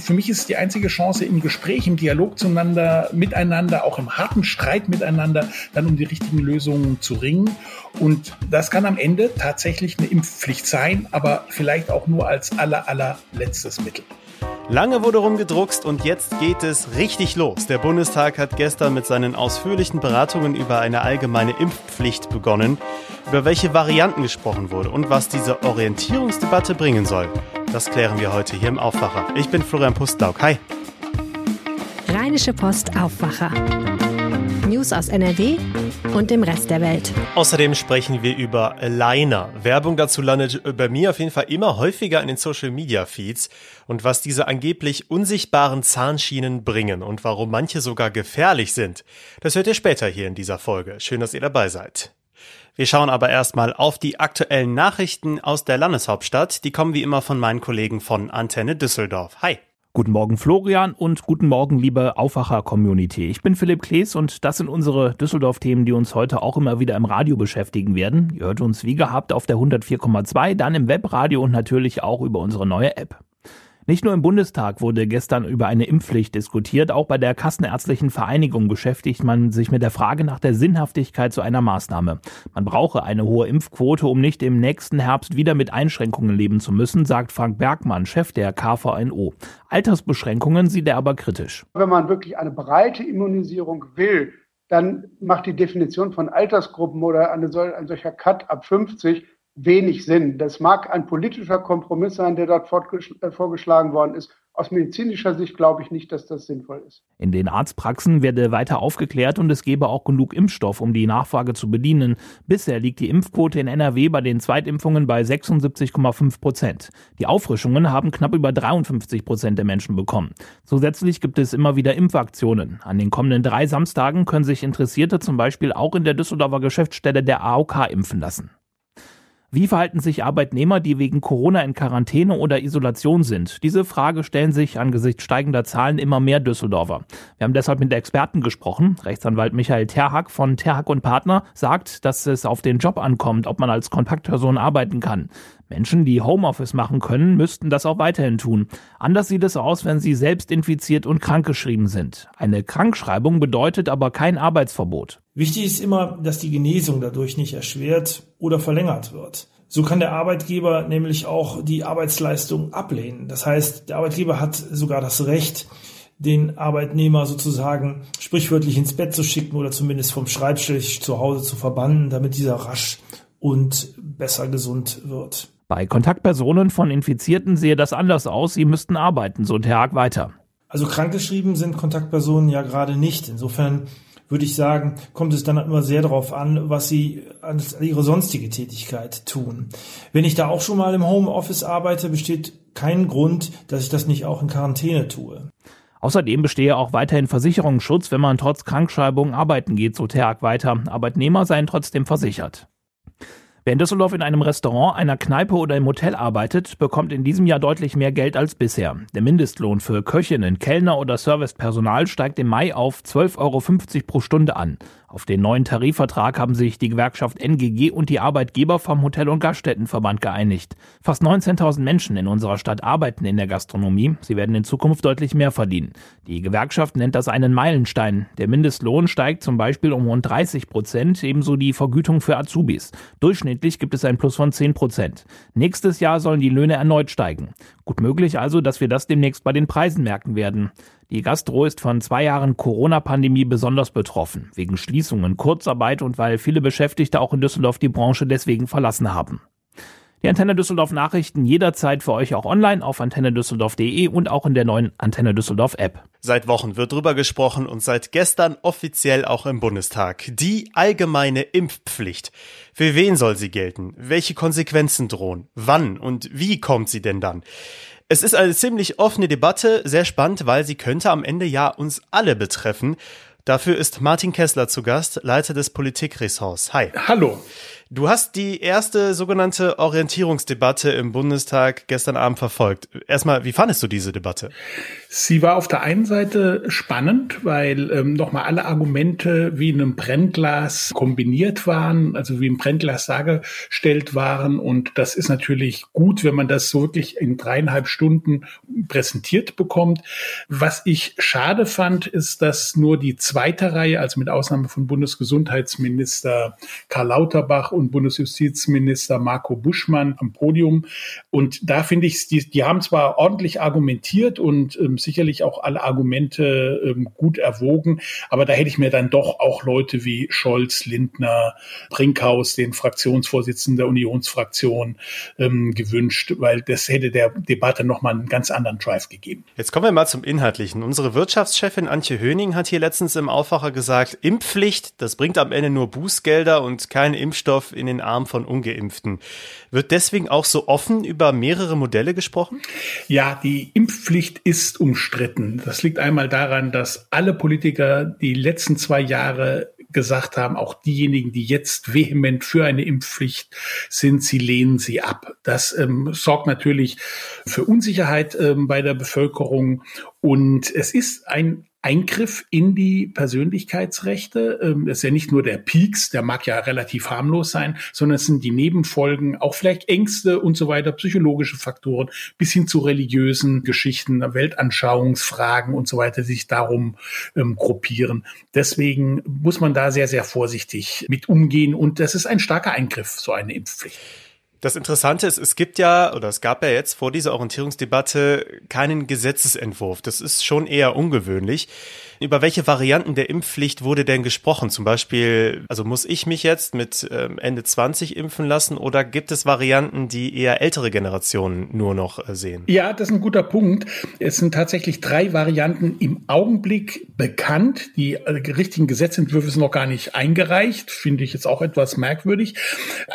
für mich ist es die einzige Chance, im Gespräch, im Dialog zueinander, miteinander, auch im harten Streit miteinander, dann um die richtigen Lösungen zu ringen. Und das kann am Ende tatsächlich eine Impfpflicht sein, aber vielleicht auch nur als aller, allerletztes Mittel. Lange wurde rumgedruckst und jetzt geht es richtig los. Der Bundestag hat gestern mit seinen ausführlichen Beratungen über eine allgemeine Impfpflicht begonnen, über welche Varianten gesprochen wurde und was diese Orientierungsdebatte bringen soll. Das klären wir heute hier im Aufwacher. Ich bin Florian Pustlauk. Hi. Rheinische Post Aufwacher. News aus NRW und dem Rest der Welt. Außerdem sprechen wir über Liner. Werbung dazu landet bei mir auf jeden Fall immer häufiger in den Social Media Feeds und was diese angeblich unsichtbaren Zahnschienen bringen und warum manche sogar gefährlich sind. Das hört ihr später hier in dieser Folge. Schön, dass ihr dabei seid. Wir schauen aber erstmal auf die aktuellen Nachrichten aus der Landeshauptstadt. Die kommen wie immer von meinen Kollegen von Antenne Düsseldorf. Hi. Guten Morgen Florian und guten Morgen liebe Aufwacher-Community. Ich bin Philipp Klees und das sind unsere Düsseldorf-Themen, die uns heute auch immer wieder im Radio beschäftigen werden. Ihr hört uns wie gehabt auf der 104,2, dann im Webradio und natürlich auch über unsere neue App. Nicht nur im Bundestag wurde gestern über eine Impfpflicht diskutiert, auch bei der Kassenärztlichen Vereinigung beschäftigt man sich mit der Frage nach der Sinnhaftigkeit zu einer Maßnahme. Man brauche eine hohe Impfquote, um nicht im nächsten Herbst wieder mit Einschränkungen leben zu müssen, sagt Frank Bergmann, Chef der KVNO. Altersbeschränkungen sieht er aber kritisch. Wenn man wirklich eine breite Immunisierung will, dann macht die Definition von Altersgruppen oder ein solcher Cut ab 50 wenig Sinn. Das mag ein politischer Kompromiss sein, der dort äh, vorgeschlagen worden ist. Aus medizinischer Sicht glaube ich nicht, dass das sinnvoll ist. In den Arztpraxen werde weiter aufgeklärt und es gebe auch genug Impfstoff, um die Nachfrage zu bedienen. Bisher liegt die Impfquote in NRW bei den Zweitimpfungen bei 76,5 Prozent. Die Auffrischungen haben knapp über 53 Prozent der Menschen bekommen. Zusätzlich gibt es immer wieder Impfaktionen. An den kommenden drei Samstagen können sich Interessierte zum Beispiel auch in der Düsseldorfer Geschäftsstelle der AOK impfen lassen. Wie verhalten sich Arbeitnehmer, die wegen Corona in Quarantäne oder Isolation sind? Diese Frage stellen sich angesichts steigender Zahlen immer mehr Düsseldorfer. Wir haben deshalb mit Experten gesprochen. Rechtsanwalt Michael Terhack von Terhack und Partner sagt, dass es auf den Job ankommt, ob man als Kontaktperson arbeiten kann. Menschen, die Homeoffice machen können, müssten das auch weiterhin tun. Anders sieht es aus, wenn sie selbst infiziert und krankgeschrieben sind. Eine Krankschreibung bedeutet aber kein Arbeitsverbot. Wichtig ist immer, dass die Genesung dadurch nicht erschwert oder verlängert wird. So kann der Arbeitgeber nämlich auch die Arbeitsleistung ablehnen. Das heißt, der Arbeitgeber hat sogar das Recht, den Arbeitnehmer sozusagen sprichwörtlich ins Bett zu schicken oder zumindest vom Schreibtisch zu Hause zu verbannen, damit dieser rasch und besser gesund wird. Bei Kontaktpersonen von Infizierten sehe das anders aus. Sie müssten arbeiten, so der Haag weiter. Also krankgeschrieben sind Kontaktpersonen ja gerade nicht. Insofern würde ich sagen, kommt es dann immer sehr darauf an, was sie an ihre sonstige Tätigkeit tun. Wenn ich da auch schon mal im Homeoffice arbeite, besteht kein Grund, dass ich das nicht auch in Quarantäne tue. Außerdem bestehe auch weiterhin Versicherungsschutz, wenn man trotz Krankschreibung arbeiten geht, so Terag weiter. Arbeitnehmer seien trotzdem versichert. Wer in Düsseldorf in einem Restaurant, einer Kneipe oder im Hotel arbeitet, bekommt in diesem Jahr deutlich mehr Geld als bisher. Der Mindestlohn für Köchinnen, Kellner oder Servicepersonal steigt im Mai auf 12,50 Euro pro Stunde an. Auf den neuen Tarifvertrag haben sich die Gewerkschaft NGG und die Arbeitgeber vom Hotel- und Gaststättenverband geeinigt. Fast 19.000 Menschen in unserer Stadt arbeiten in der Gastronomie. Sie werden in Zukunft deutlich mehr verdienen. Die Gewerkschaft nennt das einen Meilenstein. Der Mindestlohn steigt zum Beispiel um rund 30 Prozent, ebenso die Vergütung für Azubis. Durchschnittlich gibt es ein Plus von 10 Prozent. Nächstes Jahr sollen die Löhne erneut steigen. Gut möglich also, dass wir das demnächst bei den Preisen merken werden. Die Gastro ist von zwei Jahren Corona-Pandemie besonders betroffen, wegen Schließungen, Kurzarbeit und weil viele Beschäftigte auch in Düsseldorf die Branche deswegen verlassen haben. Die Antenne Düsseldorf Nachrichten jederzeit für euch auch online auf antennedüsseldorf.de und auch in der neuen Antenne Düsseldorf App. Seit Wochen wird drüber gesprochen und seit gestern offiziell auch im Bundestag. Die allgemeine Impfpflicht. Für wen soll sie gelten? Welche Konsequenzen drohen? Wann und wie kommt sie denn dann? Es ist eine ziemlich offene Debatte, sehr spannend, weil sie könnte am Ende ja uns alle betreffen. Dafür ist Martin Kessler zu Gast, Leiter des Politikressorts. Hi. Hallo. Du hast die erste sogenannte Orientierungsdebatte im Bundestag gestern Abend verfolgt. Erstmal, wie fandest du diese Debatte? Sie war auf der einen Seite spannend, weil ähm, nochmal alle Argumente wie in einem Brennglas kombiniert waren, also wie im Brennglas dargestellt waren. Und das ist natürlich gut, wenn man das so wirklich in dreieinhalb Stunden präsentiert bekommt. Was ich schade fand, ist, dass nur die zweite Reihe, also mit Ausnahme von Bundesgesundheitsminister Karl Lauterbach und Bundesjustizminister Marco Buschmann am Podium. Und da finde ich, die, die haben zwar ordentlich argumentiert und ähm, sicherlich auch alle Argumente ähm, gut erwogen, aber da hätte ich mir dann doch auch Leute wie Scholz, Lindner, Brinkhaus, den Fraktionsvorsitzenden der Unionsfraktion, ähm, gewünscht, weil das hätte der Debatte nochmal einen ganz anderen Drive gegeben. Jetzt kommen wir mal zum Inhaltlichen. Unsere Wirtschaftschefin Antje Höning hat hier letztens im Aufwacher gesagt, Impfpflicht, das bringt am Ende nur Bußgelder und kein Impfstoff Impfstoff in den Arm von Ungeimpften. Wird deswegen auch so offen über mehrere Modelle gesprochen? Ja, die Impfpflicht ist umstritten. Das liegt einmal daran, dass alle Politiker die letzten zwei Jahre gesagt haben, auch diejenigen, die jetzt vehement für eine Impfpflicht sind, sie lehnen sie ab. Das ähm, sorgt natürlich für Unsicherheit ähm, bei der Bevölkerung und es ist ein Eingriff in die Persönlichkeitsrechte. Ähm, das ist ja nicht nur der Peaks, der mag ja relativ harmlos sein, sondern es sind die Nebenfolgen, auch vielleicht Ängste und so weiter, psychologische Faktoren, bis hin zu religiösen Geschichten, Weltanschauungsfragen und so weiter, die sich darum ähm, gruppieren. Deswegen muss man da sehr, sehr vorsichtig mit umgehen und das ist ein starker Eingriff, so eine Impfpflicht. Das Interessante ist, es gibt ja, oder es gab ja jetzt vor dieser Orientierungsdebatte keinen Gesetzesentwurf. Das ist schon eher ungewöhnlich. Über welche Varianten der Impfpflicht wurde denn gesprochen? Zum Beispiel, also muss ich mich jetzt mit ähm, Ende 20 impfen lassen oder gibt es Varianten, die eher ältere Generationen nur noch äh, sehen? Ja, das ist ein guter Punkt. Es sind tatsächlich drei Varianten im Augenblick bekannt. Die äh, richtigen Gesetzentwürfe sind noch gar nicht eingereicht. Finde ich jetzt auch etwas merkwürdig.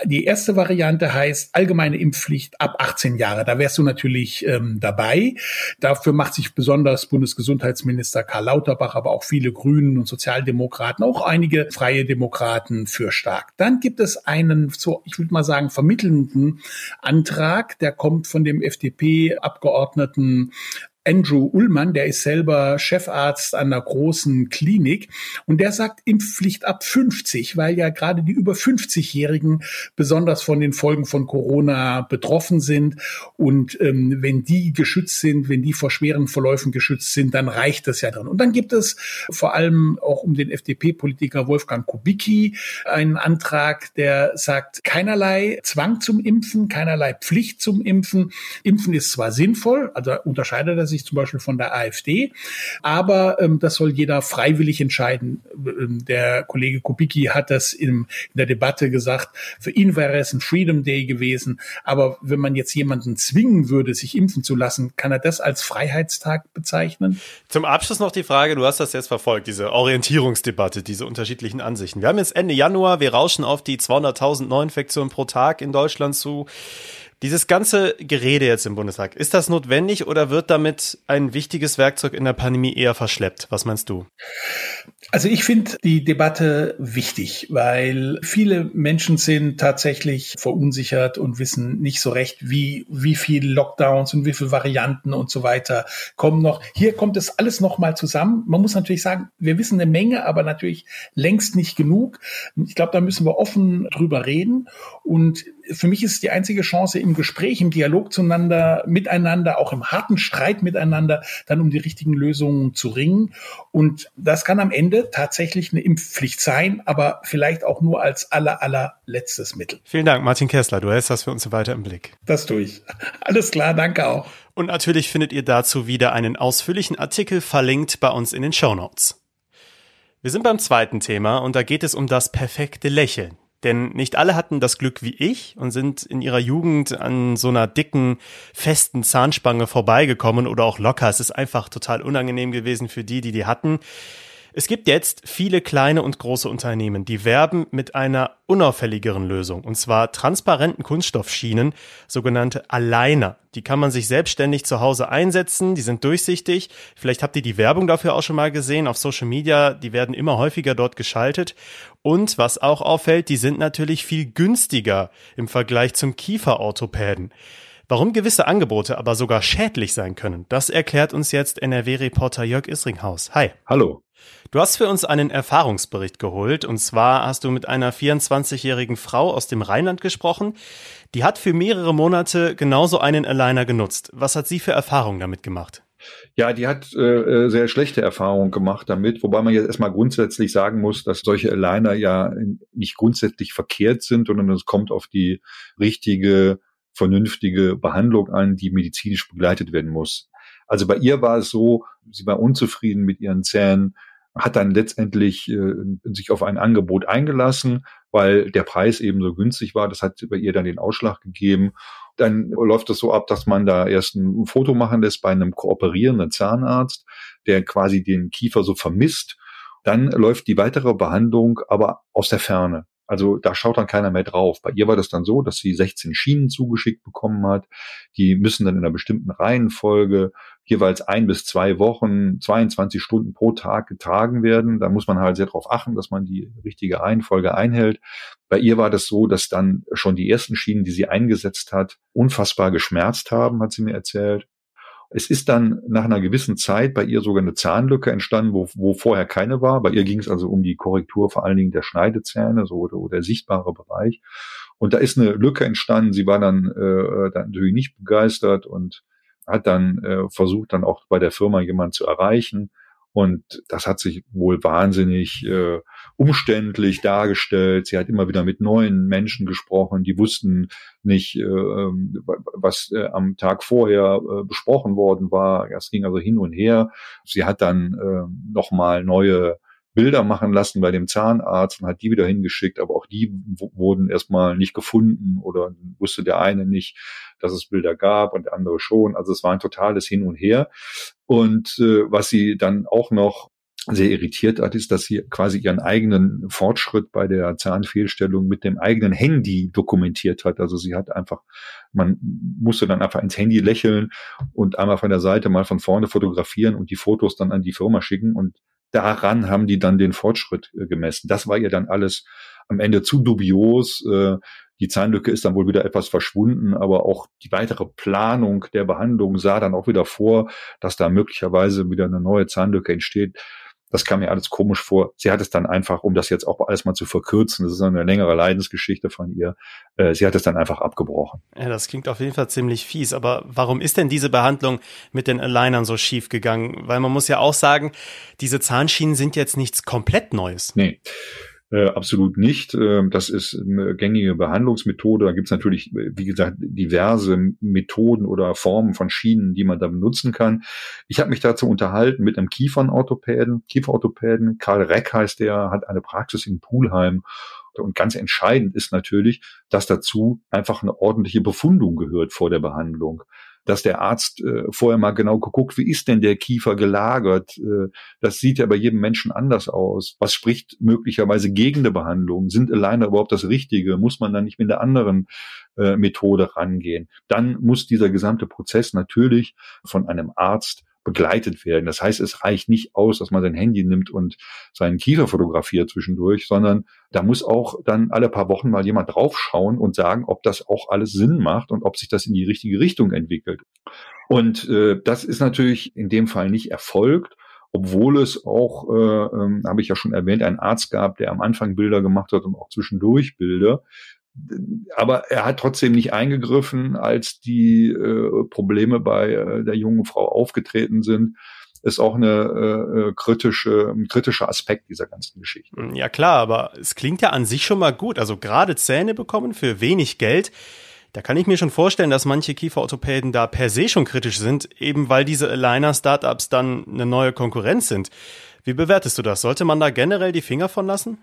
Die erste Variante heißt allgemeine Impfpflicht ab 18 Jahre. Da wärst du natürlich ähm, dabei. Dafür macht sich besonders Bundesgesundheitsminister Karl Lauterbach, aber auch viele Grünen und Sozialdemokraten, auch einige freie Demokraten für stark. Dann gibt es einen, so ich würde mal sagen, vermittelnden Antrag, der kommt von dem FDP-Abgeordneten Andrew Ullmann, der ist selber Chefarzt einer großen Klinik und der sagt Impfpflicht ab 50, weil ja gerade die über 50-Jährigen besonders von den Folgen von Corona betroffen sind und ähm, wenn die geschützt sind, wenn die vor schweren Verläufen geschützt sind, dann reicht das ja drin. Und dann gibt es vor allem auch um den FDP-Politiker Wolfgang Kubicki einen Antrag, der sagt keinerlei Zwang zum Impfen, keinerlei Pflicht zum Impfen. Impfen ist zwar sinnvoll, also unterscheidet er sich zum Beispiel von der AfD. Aber ähm, das soll jeder freiwillig entscheiden. Ähm, der Kollege Kubicki hat das in, in der Debatte gesagt. Für ihn wäre es ein Freedom Day gewesen. Aber wenn man jetzt jemanden zwingen würde, sich impfen zu lassen, kann er das als Freiheitstag bezeichnen? Zum Abschluss noch die Frage, du hast das jetzt verfolgt, diese Orientierungsdebatte, diese unterschiedlichen Ansichten. Wir haben jetzt Ende Januar, wir rauschen auf die 200.000 Neuinfektionen pro Tag in Deutschland zu. Dieses ganze Gerede jetzt im Bundestag, ist das notwendig oder wird damit ein wichtiges Werkzeug in der Pandemie eher verschleppt? Was meinst du? Also ich finde die Debatte wichtig, weil viele Menschen sind tatsächlich verunsichert und wissen nicht so recht, wie, wie viel Lockdowns und wie viele Varianten und so weiter kommen noch. Hier kommt es alles nochmal zusammen. Man muss natürlich sagen, wir wissen eine Menge, aber natürlich längst nicht genug. Ich glaube, da müssen wir offen drüber reden. Und für mich ist die einzige Chance im Gespräch, im Dialog zueinander, miteinander, auch im harten Streit miteinander, dann um die richtigen Lösungen zu ringen. Und das kann am Ende tatsächlich eine Impfpflicht sein, aber vielleicht auch nur als aller, allerletztes Mittel. Vielen Dank, Martin Kessler. Du hältst das für uns so weiter im Blick. Das tue ich. Alles klar, danke auch. Und natürlich findet ihr dazu wieder einen ausführlichen Artikel verlinkt bei uns in den Show Notes. Wir sind beim zweiten Thema und da geht es um das perfekte Lächeln. Denn nicht alle hatten das Glück wie ich und sind in ihrer Jugend an so einer dicken, festen Zahnspange vorbeigekommen oder auch locker. Es ist einfach total unangenehm gewesen für die, die die hatten. Es gibt jetzt viele kleine und große Unternehmen, die werben mit einer unauffälligeren Lösung, und zwar transparenten Kunststoffschienen, sogenannte Aligner. Die kann man sich selbstständig zu Hause einsetzen, die sind durchsichtig. Vielleicht habt ihr die Werbung dafür auch schon mal gesehen auf Social Media, die werden immer häufiger dort geschaltet. Und was auch auffällt, die sind natürlich viel günstiger im Vergleich zum Kieferorthopäden. Warum gewisse Angebote aber sogar schädlich sein können, das erklärt uns jetzt NRW-Reporter Jörg Isringhaus. Hi. Hallo. Du hast für uns einen Erfahrungsbericht geholt und zwar hast du mit einer 24-jährigen Frau aus dem Rheinland gesprochen. Die hat für mehrere Monate genauso einen Aligner genutzt. Was hat sie für Erfahrungen damit gemacht? Ja, die hat äh, sehr schlechte Erfahrungen gemacht damit, wobei man jetzt erstmal grundsätzlich sagen muss, dass solche Aligner ja nicht grundsätzlich verkehrt sind, sondern es kommt auf die richtige, vernünftige Behandlung an, die medizinisch begleitet werden muss. Also bei ihr war es so, sie war unzufrieden mit ihren Zähnen, hat dann letztendlich äh, sich auf ein Angebot eingelassen, weil der Preis eben so günstig war. Das hat bei ihr dann den Ausschlag gegeben. Dann läuft es so ab, dass man da erst ein Foto machen lässt bei einem kooperierenden Zahnarzt, der quasi den Kiefer so vermisst. Dann läuft die weitere Behandlung aber aus der Ferne. Also da schaut dann keiner mehr drauf. Bei ihr war das dann so, dass sie 16 Schienen zugeschickt bekommen hat. Die müssen dann in einer bestimmten Reihenfolge jeweils ein bis zwei Wochen, 22 Stunden pro Tag getragen werden. Da muss man halt sehr darauf achten, dass man die richtige Reihenfolge einhält. Bei ihr war das so, dass dann schon die ersten Schienen, die sie eingesetzt hat, unfassbar geschmerzt haben, hat sie mir erzählt. Es ist dann nach einer gewissen Zeit bei ihr sogar eine Zahnlücke entstanden, wo, wo vorher keine war. Bei ihr ging es also um die Korrektur vor allen Dingen der Schneidezähne, so oder, oder der sichtbare Bereich. Und da ist eine Lücke entstanden. Sie war dann, äh, dann natürlich nicht begeistert und hat dann äh, versucht, dann auch bei der Firma jemanden zu erreichen. Und das hat sich wohl wahnsinnig äh, umständlich dargestellt. Sie hat immer wieder mit neuen Menschen gesprochen, die wussten nicht, äh, ähm, was äh, am Tag vorher äh, besprochen worden war. Es ging also hin und her. Sie hat dann äh, nochmal neue Bilder machen lassen bei dem Zahnarzt und hat die wieder hingeschickt, aber auch die wurden erstmal nicht gefunden oder wusste der eine nicht, dass es Bilder gab und der andere schon. Also es war ein totales Hin und Her. Und äh, was sie dann auch noch sehr irritiert hat, ist, dass sie quasi ihren eigenen Fortschritt bei der Zahnfehlstellung mit dem eigenen Handy dokumentiert hat. Also sie hat einfach, man musste dann einfach ins Handy lächeln und einmal von der Seite mal von vorne fotografieren und die Fotos dann an die Firma schicken und daran haben die dann den Fortschritt äh, gemessen. Das war ihr dann alles am Ende zu dubios. Äh, die Zahnlücke ist dann wohl wieder etwas verschwunden, aber auch die weitere Planung der Behandlung sah dann auch wieder vor, dass da möglicherweise wieder eine neue Zahnlücke entsteht. Das kam mir alles komisch vor. Sie hat es dann einfach, um das jetzt auch alles mal zu verkürzen, das ist eine längere Leidensgeschichte von ihr, äh, sie hat es dann einfach abgebrochen. Ja, das klingt auf jeden Fall ziemlich fies. Aber warum ist denn diese Behandlung mit den Alignern so schief gegangen? Weil man muss ja auch sagen, diese Zahnschienen sind jetzt nichts komplett Neues. Nee. Äh, absolut nicht. Äh, das ist eine gängige Behandlungsmethode. Da gibt es natürlich, wie gesagt, diverse Methoden oder Formen von Schienen, die man da benutzen kann. Ich habe mich dazu unterhalten mit einem Kiefernorthopäden, Kieferorthopäden. Karl Reck heißt der, hat eine Praxis in Pulheim. Und ganz entscheidend ist natürlich, dass dazu einfach eine ordentliche Befundung gehört vor der Behandlung dass der Arzt äh, vorher mal genau geguckt, wie ist denn der Kiefer gelagert? Äh, das sieht ja bei jedem Menschen anders aus. Was spricht möglicherweise gegen eine Behandlung? Sind Aligner überhaupt das Richtige? Muss man dann nicht mit einer anderen äh, Methode rangehen? Dann muss dieser gesamte Prozess natürlich von einem Arzt begleitet werden. Das heißt, es reicht nicht aus, dass man sein Handy nimmt und seinen Kiefer fotografiert zwischendurch, sondern da muss auch dann alle paar Wochen mal jemand draufschauen und sagen, ob das auch alles Sinn macht und ob sich das in die richtige Richtung entwickelt. Und äh, das ist natürlich in dem Fall nicht erfolgt obwohl es auch, äh, ähm, habe ich ja schon erwähnt, einen Arzt gab, der am Anfang Bilder gemacht hat und auch zwischendurch Bilder aber er hat trotzdem nicht eingegriffen, als die äh, Probleme bei äh, der jungen Frau aufgetreten sind. Ist auch eine äh, äh kritische, ein kritischer Aspekt dieser ganzen Geschichte. Hm, ja klar, aber es klingt ja an sich schon mal gut. Also gerade Zähne bekommen für wenig Geld. Da kann ich mir schon vorstellen, dass manche Kieferorthopäden da per se schon kritisch sind, eben weil diese Aligner-Startups dann eine neue Konkurrenz sind. Wie bewertest du das? Sollte man da generell die Finger von lassen?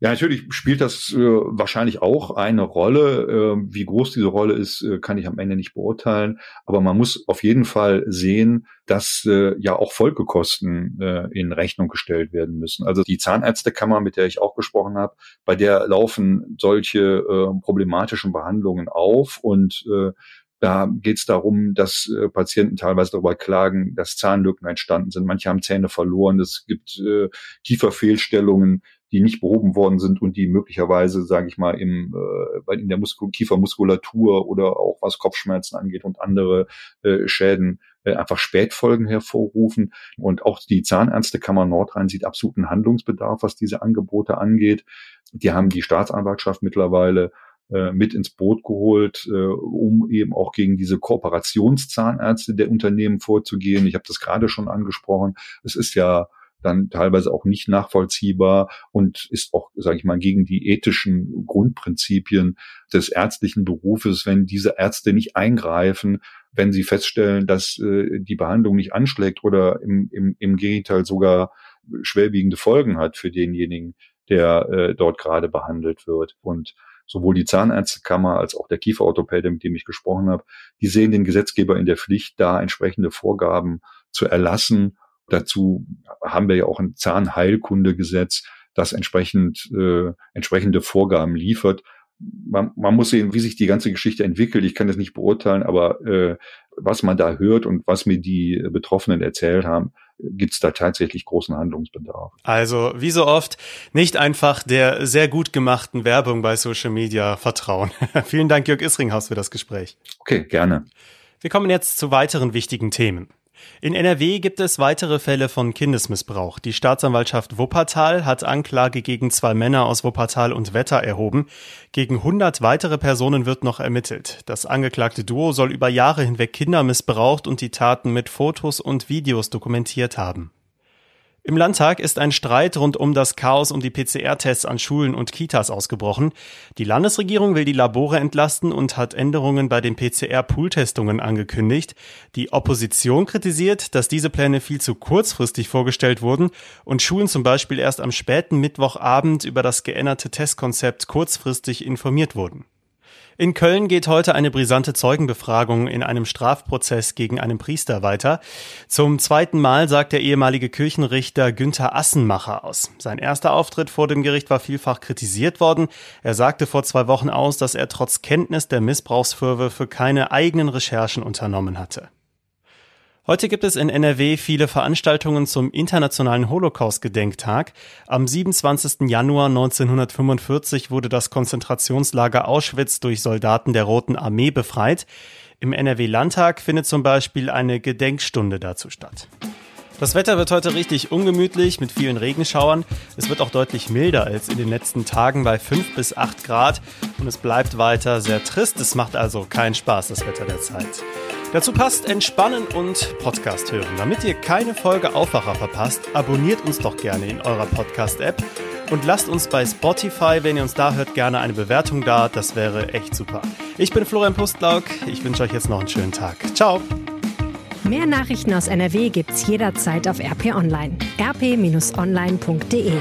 Ja, natürlich spielt das äh, wahrscheinlich auch eine Rolle. Äh, wie groß diese Rolle ist, äh, kann ich am Ende nicht beurteilen. Aber man muss auf jeden Fall sehen, dass äh, ja auch Folgekosten äh, in Rechnung gestellt werden müssen. Also die Zahnärztekammer, mit der ich auch gesprochen habe, bei der laufen solche äh, problematischen Behandlungen auf und äh, da geht es darum, dass äh, Patienten teilweise darüber klagen, dass Zahnlücken entstanden sind. Manche haben Zähne verloren. Es gibt äh, Kieferfehlstellungen, die nicht behoben worden sind und die möglicherweise, sage ich mal, im, äh, in der Muskul Kiefermuskulatur oder auch was Kopfschmerzen angeht und andere äh, Schäden äh, einfach Spätfolgen hervorrufen. Und auch die Zahnärztekammer Nordrhein sieht absoluten Handlungsbedarf, was diese Angebote angeht. Die haben die Staatsanwaltschaft mittlerweile äh, mit ins Boot geholt, äh, um eben auch gegen diese Kooperationszahnärzte der Unternehmen vorzugehen. Ich habe das gerade schon angesprochen. Es ist ja dann teilweise auch nicht nachvollziehbar und ist auch, sage ich mal, gegen die ethischen Grundprinzipien des ärztlichen Berufes, wenn diese Ärzte nicht eingreifen, wenn sie feststellen, dass äh, die Behandlung nicht anschlägt oder im, im, im Gegenteil sogar schwerwiegende Folgen hat für denjenigen, der äh, dort gerade behandelt wird. Und sowohl die Zahnärztekammer als auch der Kieferorthopäde, mit dem ich gesprochen habe, die sehen den Gesetzgeber in der Pflicht, da entsprechende Vorgaben zu erlassen Dazu haben wir ja auch ein Zahnheilkundegesetz, das entsprechend äh, entsprechende Vorgaben liefert. Man, man muss sehen, wie sich die ganze Geschichte entwickelt. Ich kann das nicht beurteilen, aber äh, was man da hört und was mir die Betroffenen erzählt haben, gibt es da tatsächlich großen Handlungsbedarf. Also wie so oft nicht einfach der sehr gut gemachten Werbung bei Social Media vertrauen. Vielen Dank, Jörg Isringhaus, für das Gespräch. Okay, gerne. Wir kommen jetzt zu weiteren wichtigen Themen. In NRW gibt es weitere Fälle von Kindesmissbrauch. Die Staatsanwaltschaft Wuppertal hat Anklage gegen zwei Männer aus Wuppertal und Wetter erhoben. Gegen 100 weitere Personen wird noch ermittelt. Das angeklagte Duo soll über Jahre hinweg Kinder missbraucht und die Taten mit Fotos und Videos dokumentiert haben. Im Landtag ist ein Streit rund um das Chaos um die PCR-Tests an Schulen und Kitas ausgebrochen. Die Landesregierung will die Labore entlasten und hat Änderungen bei den PCR-Pool-Testungen angekündigt. Die Opposition kritisiert, dass diese Pläne viel zu kurzfristig vorgestellt wurden und Schulen zum Beispiel erst am späten Mittwochabend über das geänderte Testkonzept kurzfristig informiert wurden. In Köln geht heute eine brisante Zeugenbefragung in einem Strafprozess gegen einen Priester weiter. Zum zweiten Mal sagt der ehemalige Kirchenrichter Günther Assenmacher aus. Sein erster Auftritt vor dem Gericht war vielfach kritisiert worden. Er sagte vor zwei Wochen aus, dass er trotz Kenntnis der Missbrauchsvorwürfe keine eigenen Recherchen unternommen hatte. Heute gibt es in NRW viele Veranstaltungen zum Internationalen Holocaust-Gedenktag. Am 27. Januar 1945 wurde das Konzentrationslager Auschwitz durch Soldaten der Roten Armee befreit. Im NRW-Landtag findet zum Beispiel eine Gedenkstunde dazu statt. Das Wetter wird heute richtig ungemütlich mit vielen Regenschauern. Es wird auch deutlich milder als in den letzten Tagen bei 5 bis 8 Grad und es bleibt weiter sehr trist. Es macht also keinen Spaß, das Wetter der Zeit. Dazu passt Entspannen und Podcast hören. Damit ihr keine Folge Aufwacher verpasst, abonniert uns doch gerne in eurer Podcast-App und lasst uns bei Spotify, wenn ihr uns da hört, gerne eine Bewertung da. Das wäre echt super. Ich bin Florian Pustlauk. Ich wünsche euch jetzt noch einen schönen Tag. Ciao. Mehr Nachrichten aus NRW gibt's jederzeit auf RP Online. rp-online.de